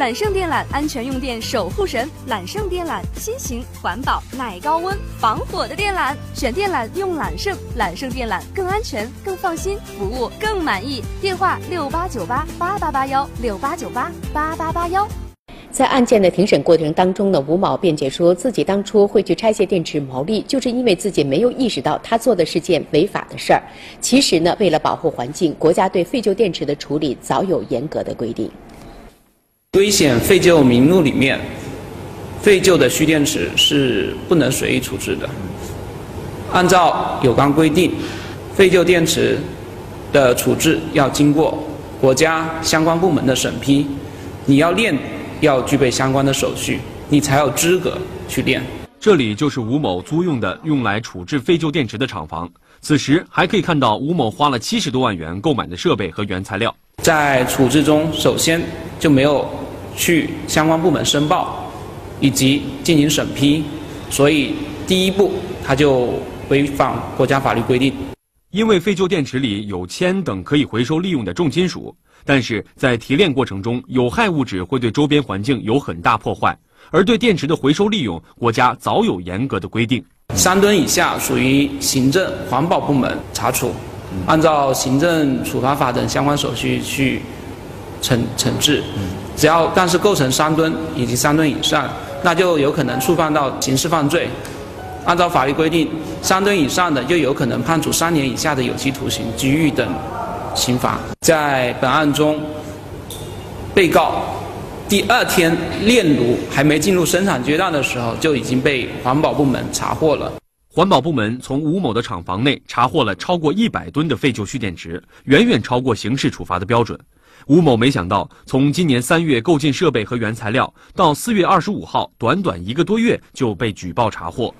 揽胜电缆安全用电守护神，揽胜电缆新型环保耐高温防火的电缆，选电缆用揽胜，揽胜电缆更安全更放心，服务更满意。电话六八九八八八八幺六八九八八八八幺。在案件的庭审过程当中呢，吴某辩解说自己当初会去拆卸电池牟利，就是因为自己没有意识到他做的是件违法的事儿。其实呢，为了保护环境，国家对废旧电池的处理早有严格的规定。危险废旧名录里面，废旧的蓄电池是不能随意处置的。按照有关规定，废旧电池的处置要经过国家相关部门的审批，你要炼。要具备相关的手续，你才有资格去炼。这里就是吴某租用的用来处置废旧电池的厂房。此时还可以看到吴某花了七十多万元购买的设备和原材料。在处置中，首先就没有去相关部门申报，以及进行审批，所以第一步他就违反国家法律规定。因为废旧电池里有铅等可以回收利用的重金属，但是在提炼过程中，有害物质会对周边环境有很大破坏。而对电池的回收利用，国家早有严格的规定。三吨以下属于行政环保部门查处，按照行政处罚法等相关手续去惩惩治。只要但是构成三吨以及三吨以上，那就有可能触犯到刑事犯罪。按照法律规定，三吨以上的就有可能判处三年以下的有期徒刑、拘役等刑罚。在本案中，被告第二天炼炉还没进入生产阶段的时候，就已经被环保部门查获了。环保部门从吴某的厂房内查获了超过一百吨的废旧蓄电池，远远超过刑事处罚的标准。吴某没想到，从今年三月购进设备和原材料，到四月二十五号，短短一个多月就被举报查获。